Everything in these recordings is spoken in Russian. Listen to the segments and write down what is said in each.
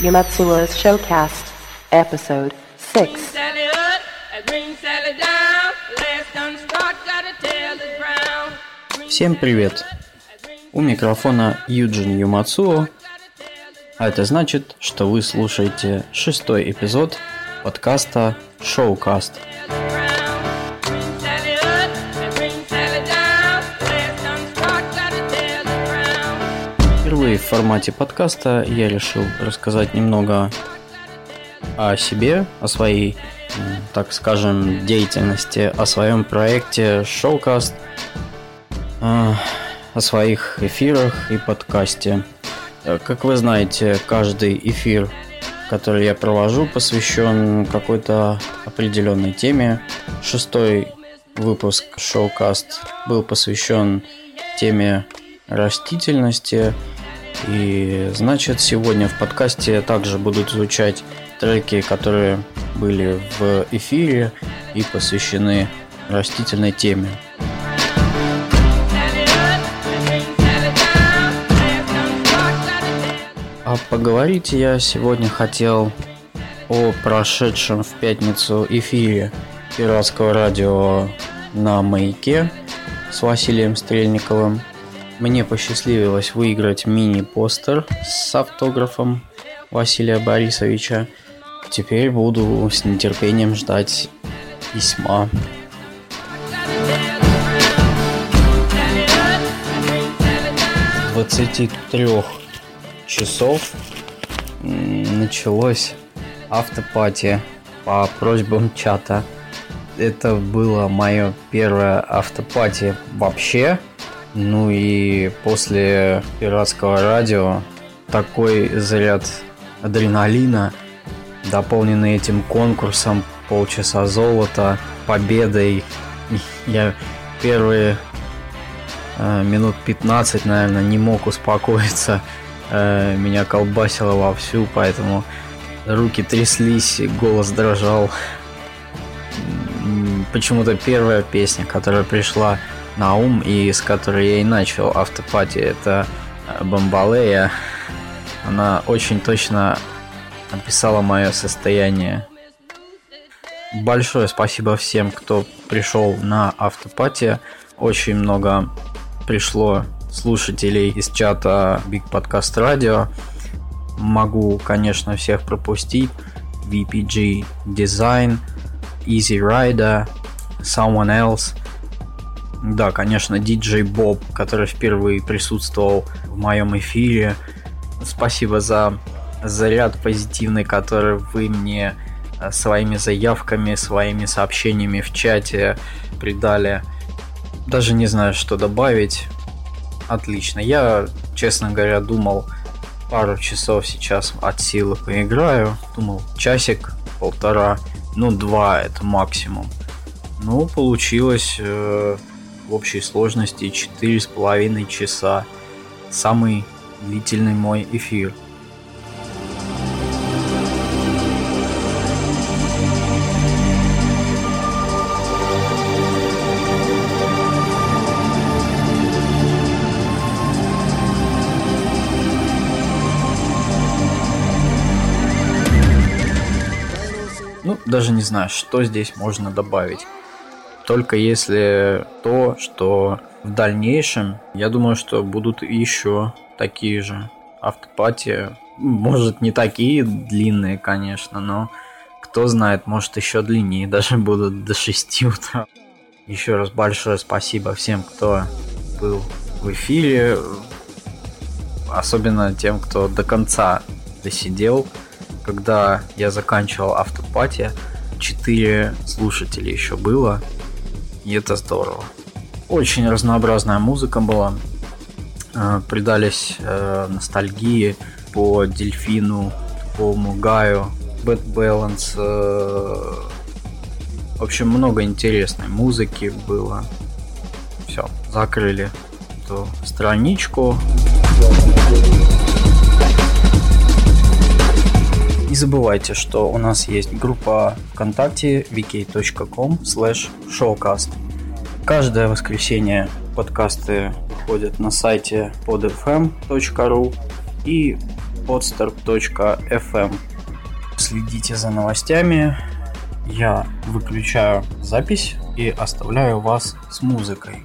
Yumatsuo's Showcast, Episode 6. Всем привет! У микрофона Юджин Юмацуо, а это значит, что вы слушаете шестой эпизод подкаста Showcast. Впервые в формате подкаста я решил рассказать немного о себе, о своей, так скажем, деятельности, о своем проекте Showcast, а, о своих эфирах и подкасте. Как вы знаете, каждый эфир, который я провожу, посвящен какой-то определенной теме. Шестой выпуск Showcast был посвящен теме растительности – и значит, сегодня в подкасте также будут звучать треки, которые были в эфире и посвящены растительной теме. А поговорить я сегодня хотел о прошедшем в пятницу эфире пиратского радио на маяке с Василием Стрельниковым – мне посчастливилось выиграть мини-постер с автографом Василия Борисовича. Теперь буду с нетерпением ждать письма. Двадцати трех часов началось автопати по просьбам чата. Это было мое первое автопати вообще. Ну и после пиратского радио такой заряд адреналина, дополненный этим конкурсом полчаса золота, победой. Я первые э, минут 15, наверное, не мог успокоиться. Э, меня колбасило вовсю, поэтому руки тряслись, голос дрожал. Почему-то первая песня, которая пришла на ум и с которой я и начал автопати, это э, Бомбалея. Она очень точно описала мое состояние. Большое спасибо всем, кто пришел на автопати. Очень много пришло слушателей из чата Big Podcast Radio. Могу, конечно, всех пропустить. VPG Design, Easy Rider, Someone Else – да, конечно, диджей Боб, который впервые присутствовал в моем эфире. Спасибо за заряд позитивный, который вы мне э, своими заявками, своими сообщениями в чате придали. Даже не знаю, что добавить. Отлично. Я, честно говоря, думал пару часов сейчас от силы поиграю. Думал, часик, полтора, ну два это максимум. Ну, получилось э, в общей сложности четыре с половиной часа. Самый длительный мой эфир. Ну, даже не знаю, что здесь можно добавить только если то, что в дальнейшем, я думаю, что будут еще такие же автопати. Может, не такие длинные, конечно, но кто знает, может, еще длиннее даже будут до 6 утра. Еще раз большое спасибо всем, кто был в эфире, особенно тем, кто до конца досидел. Когда я заканчивал автопати, 4 слушателя еще было, и это здорово. Очень разнообразная музыка была. Э, придались э, ностальгии по Дельфину, по Мугаю, Bad Balance. Э, в общем, много интересной музыки было. Все, закрыли эту страничку. Не забывайте, что у нас есть группа ВКонтакте vk.com slash showcast. Каждое воскресенье подкасты выходит на сайте podfm.ru и podster.fm. Следите за новостями. Я выключаю запись и оставляю вас с музыкой,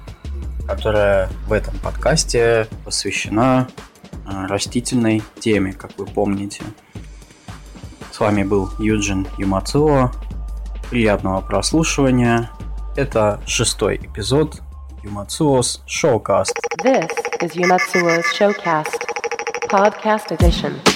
которая в этом подкасте посвящена э, растительной теме, как вы помните. С вами был Юджин Юмацуо. Приятного прослушивания. Это шестой эпизод Юмацуо's Showcast. This is Yumatsuo's Showcast, Podcast Edition.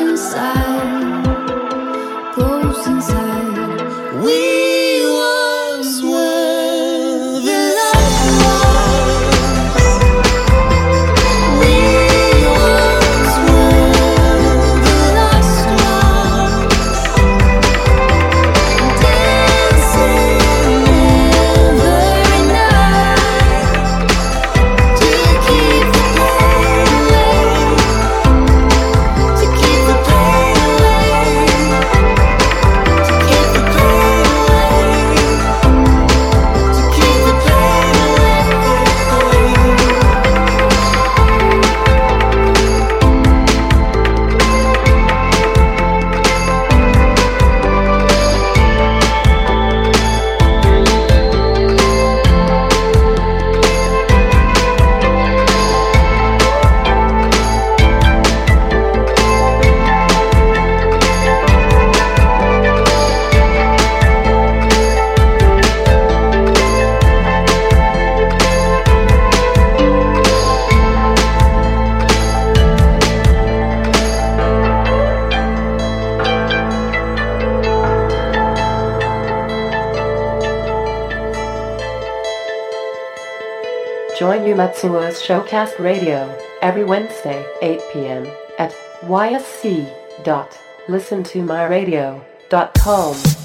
Inside, Join Yumatsuo's Showcast Radio every Wednesday, 8 p.m. at ysc.listentomyradio.com.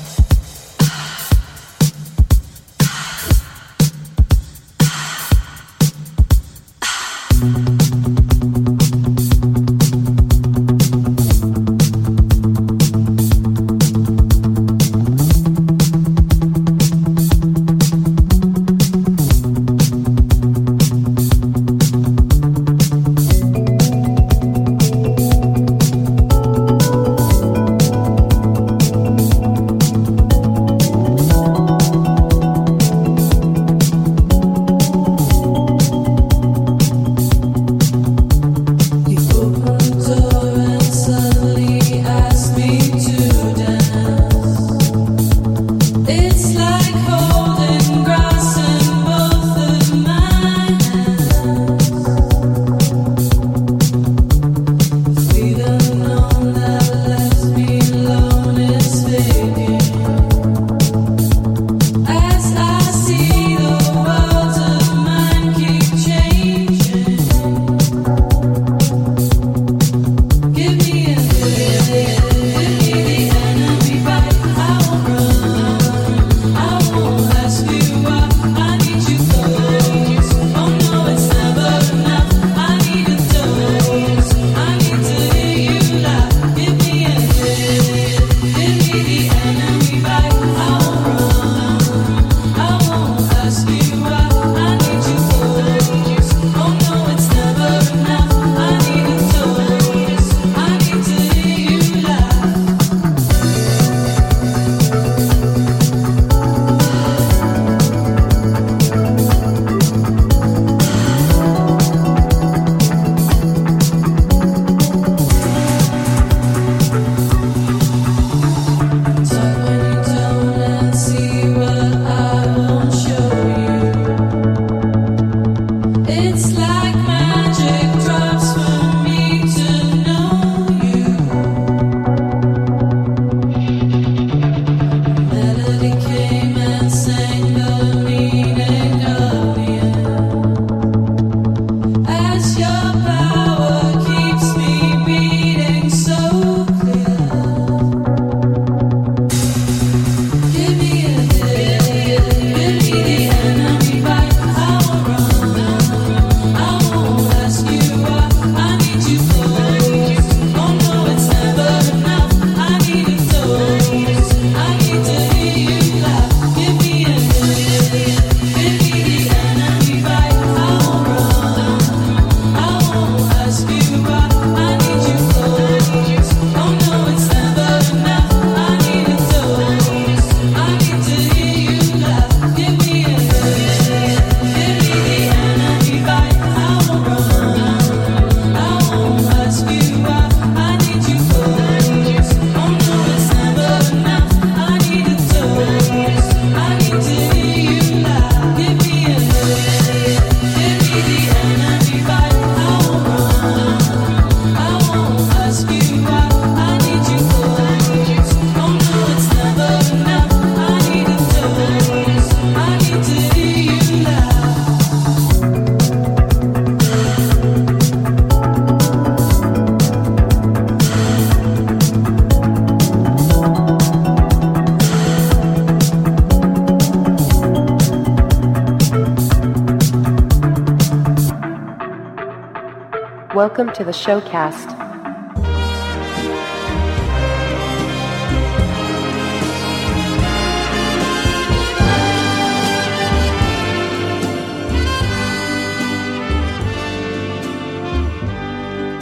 Welcome to the showcast.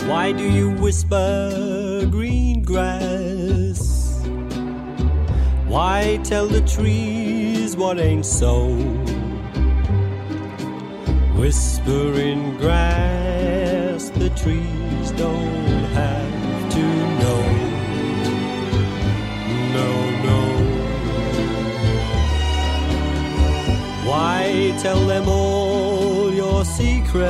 Why do you whisper green grass? Why tell the trees what ain't so? Whispering grass, trees don't have to know. No, no. Why tell them all your secrets?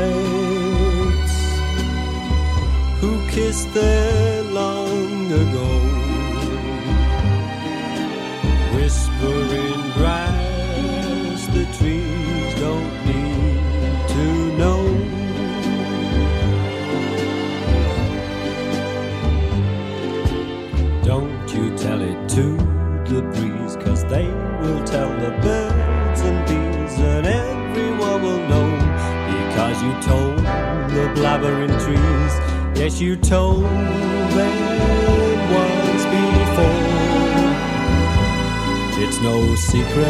Who kissed there long ago? Whispering grass, to the breeze, cause they will tell the birds and bees, and everyone will know. Because you told the blabbering trees, yes, you told them once before. It's no secret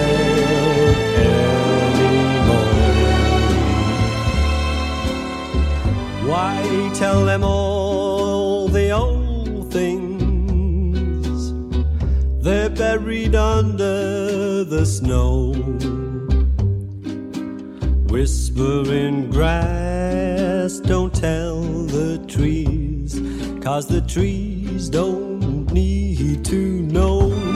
anymore. Why tell them all buried under the snow. Whispering grass, don't tell the trees, cause the trees don't need to know.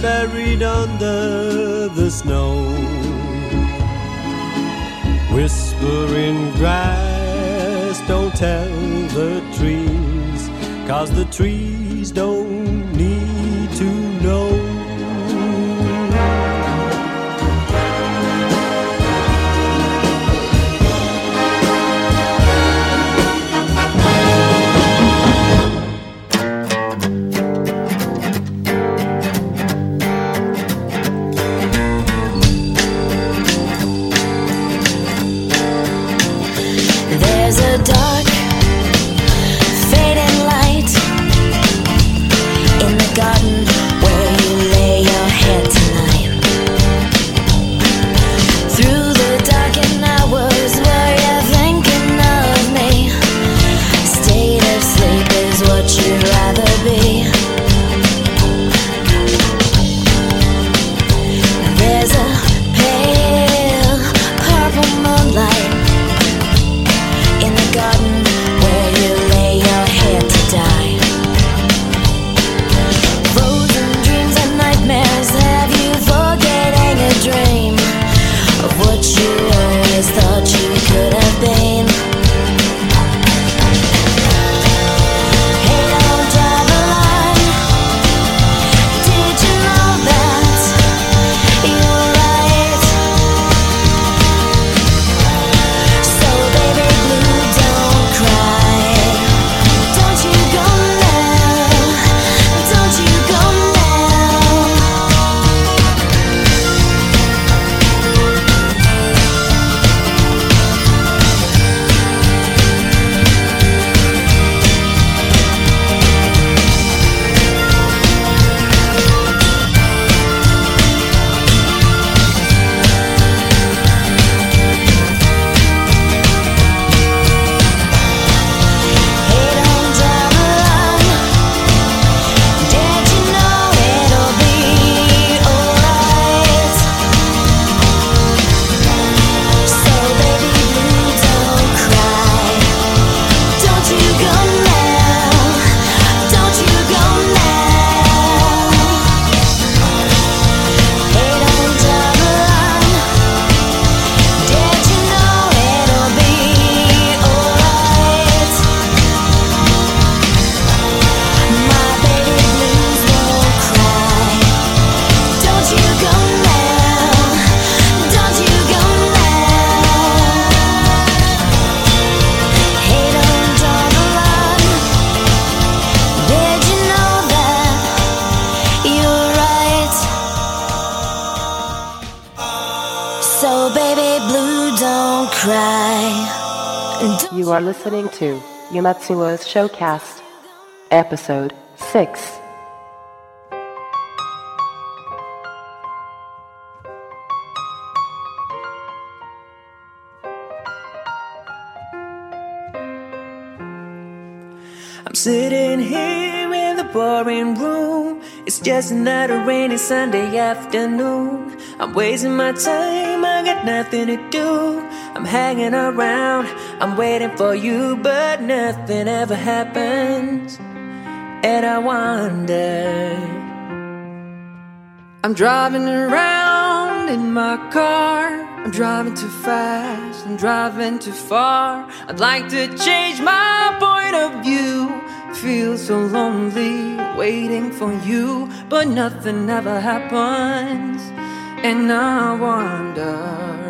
Buried under the snow. Whispering grass, don't tell the trees, cause the trees don't need to Yumatsuo's Showcast, Episode 6. I'm sitting here in the boring room. It's just another rainy Sunday afternoon. I'm wasting my time, I got nothing to do. I'm hanging around, I'm waiting for you, but nothing ever happens. And I wonder. I'm driving around in my car. I'm driving too fast, I'm driving too far. I'd like to change my point of view. Feel so lonely waiting for you, but nothing ever happens. And I wonder.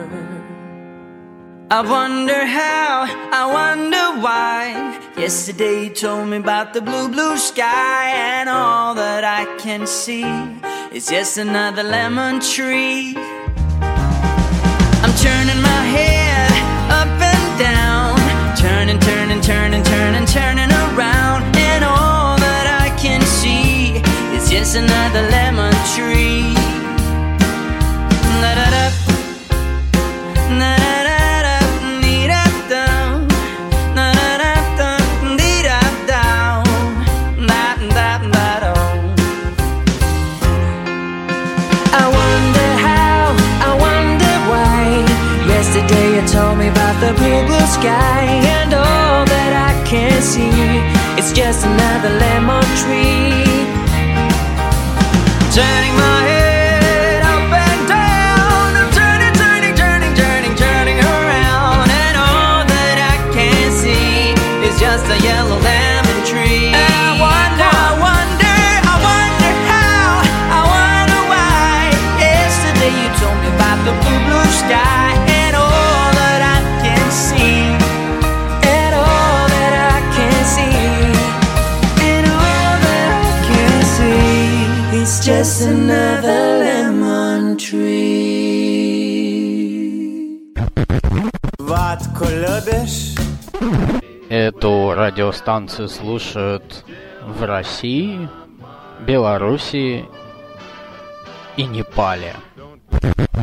I wonder how, I wonder why. Yesterday you told me about the blue, blue sky, and all that I can see is just another lemon tree. I'm turning my head up and down, turning, turning, turning, turning, turning around, and all that I can see is just another lemon Эту радиостанцию слушают в России, Белоруссии и Непале.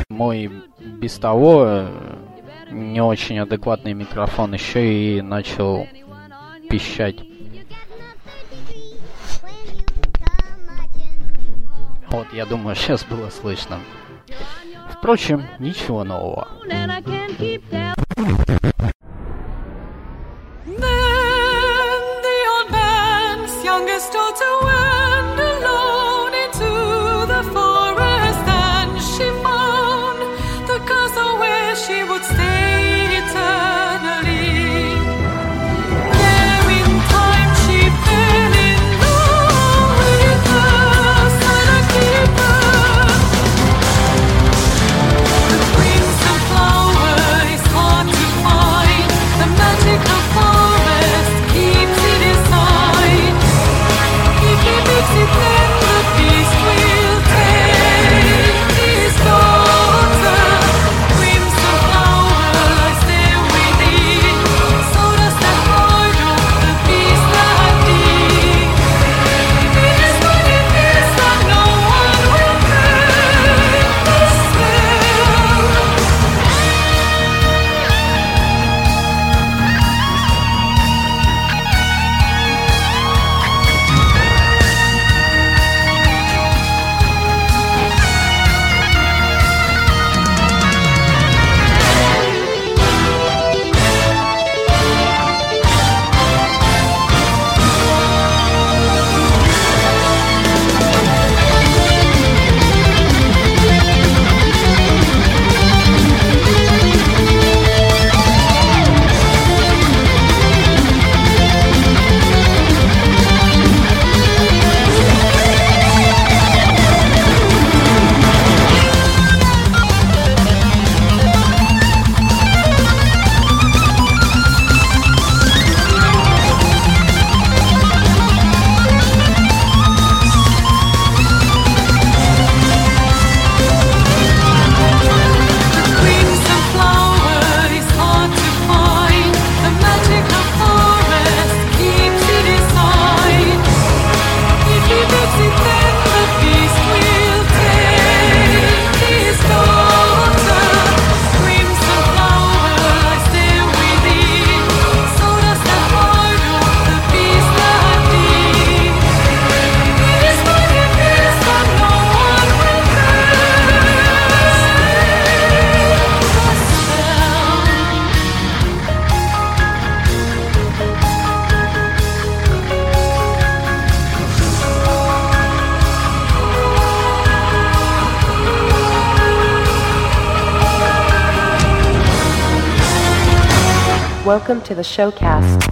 Мой без того э, не очень адекватный микрофон еще и начал пищать. Вот, я думаю, сейчас было слышно. Впрочем, ничего нового. Welcome to the showcast.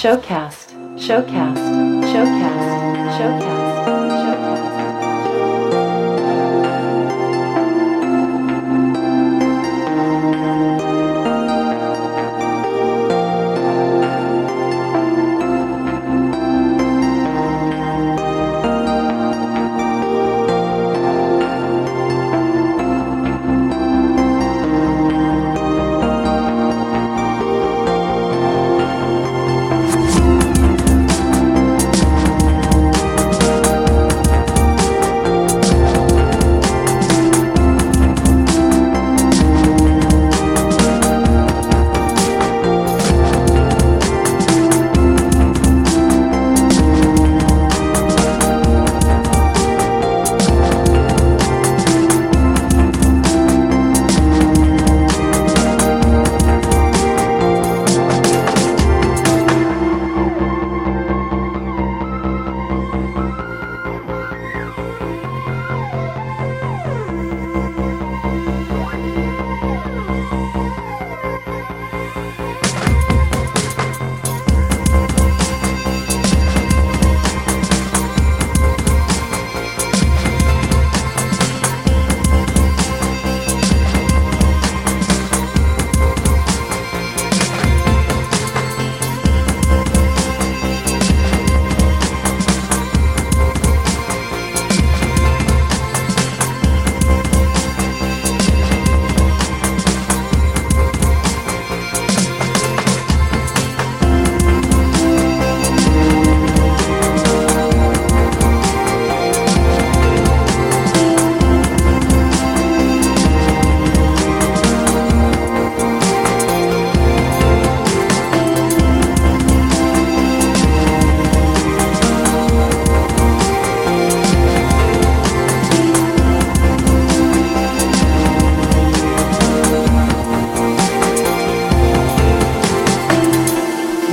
Showcast. Showcast. Showcast. Showcast.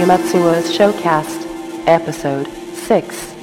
Matsuo's Showcast, Episode 6.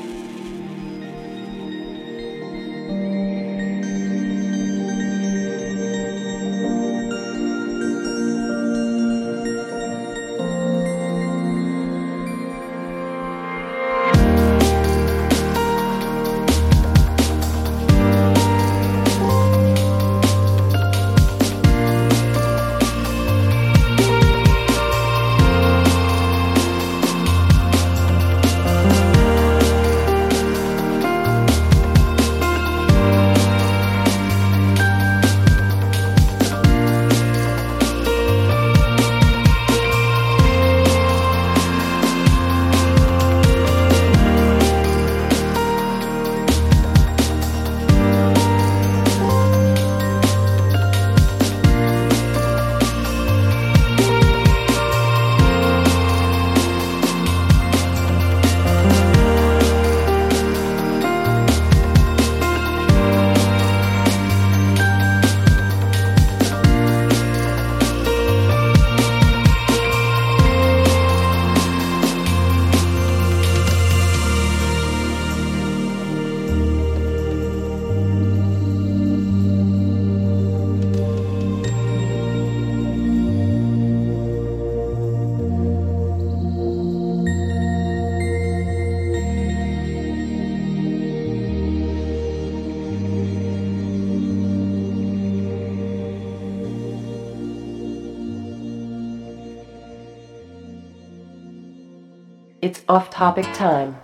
Topic time.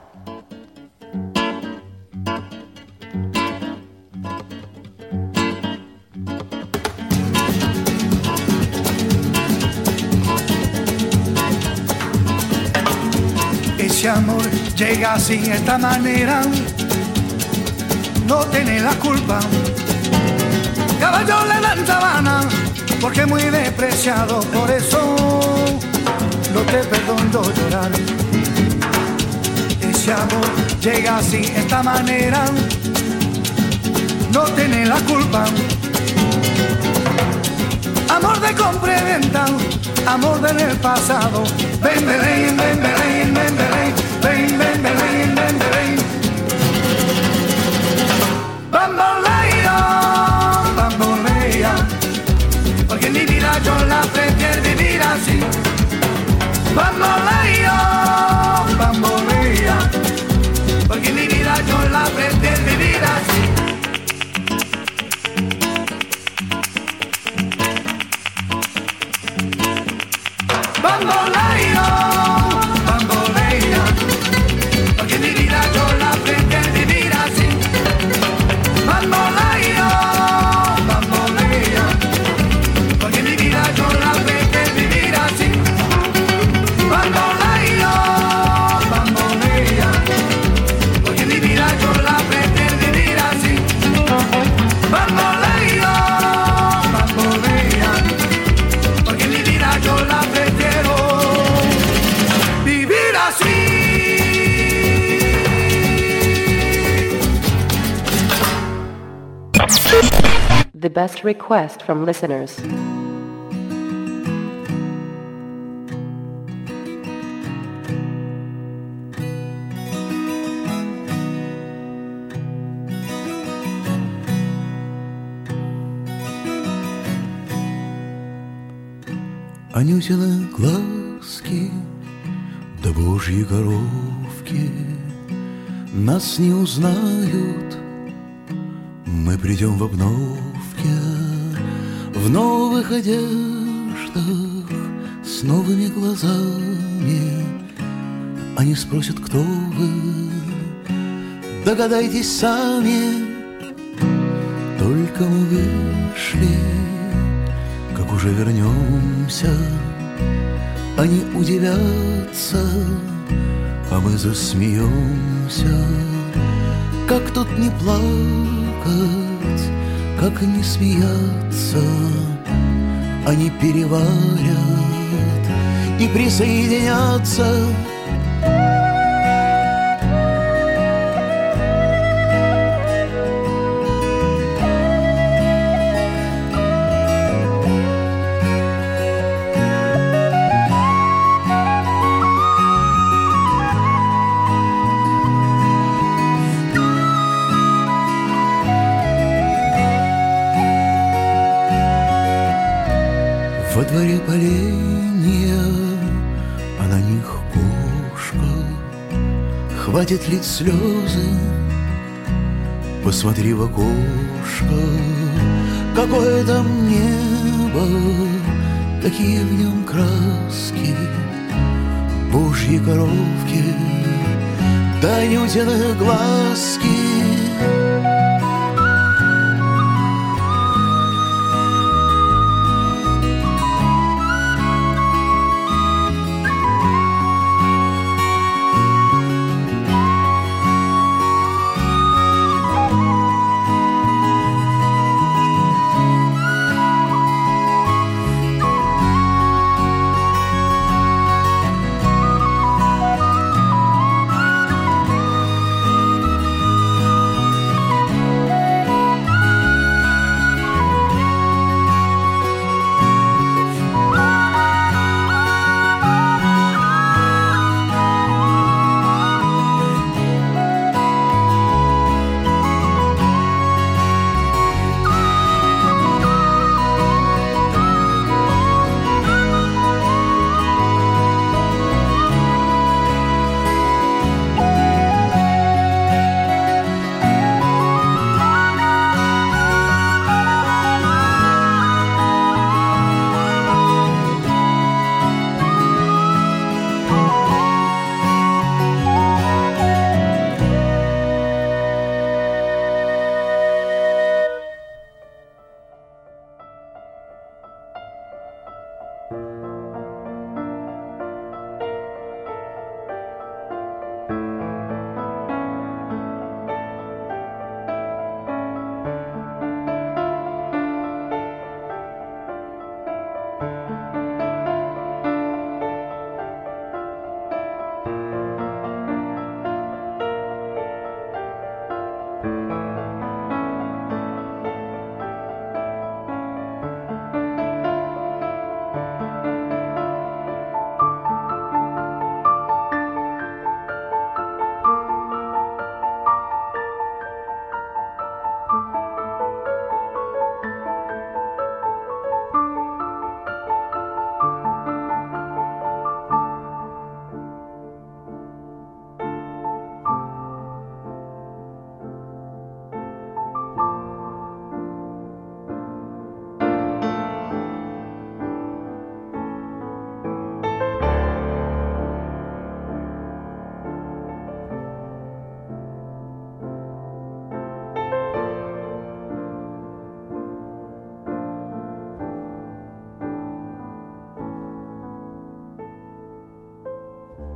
Ese amor llega así, esta manera, no tiene la culpa. Caballo le dan sabana, porque muy despreciado, por eso no te perdono llorar. Amor llega así, esta manera, no tiene la culpa. Amor de compra y venta, amor del pasado. Ven, ven, ven, ven, ven, The best request from listeners. Анютины глазки, да божьи коровки Нас не узнают, мы придем в обновке В новых одеждах, с новыми глазами. Они спросят, кто вы, догадайтесь сами. Только мы вышли как уже вернемся, они удивятся, а мы засмеемся. Как тут не плакать, как не смеяться, они переварят и присоединятся. Хватит лить слезы, посмотри в окошко, какое там небо, какие в нем краски, божьи коровки, да нютины глазки.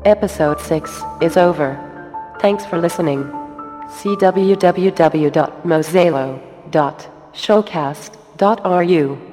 Episode 6 is over. Thanks for listening. See www.mozelo.showcast.ru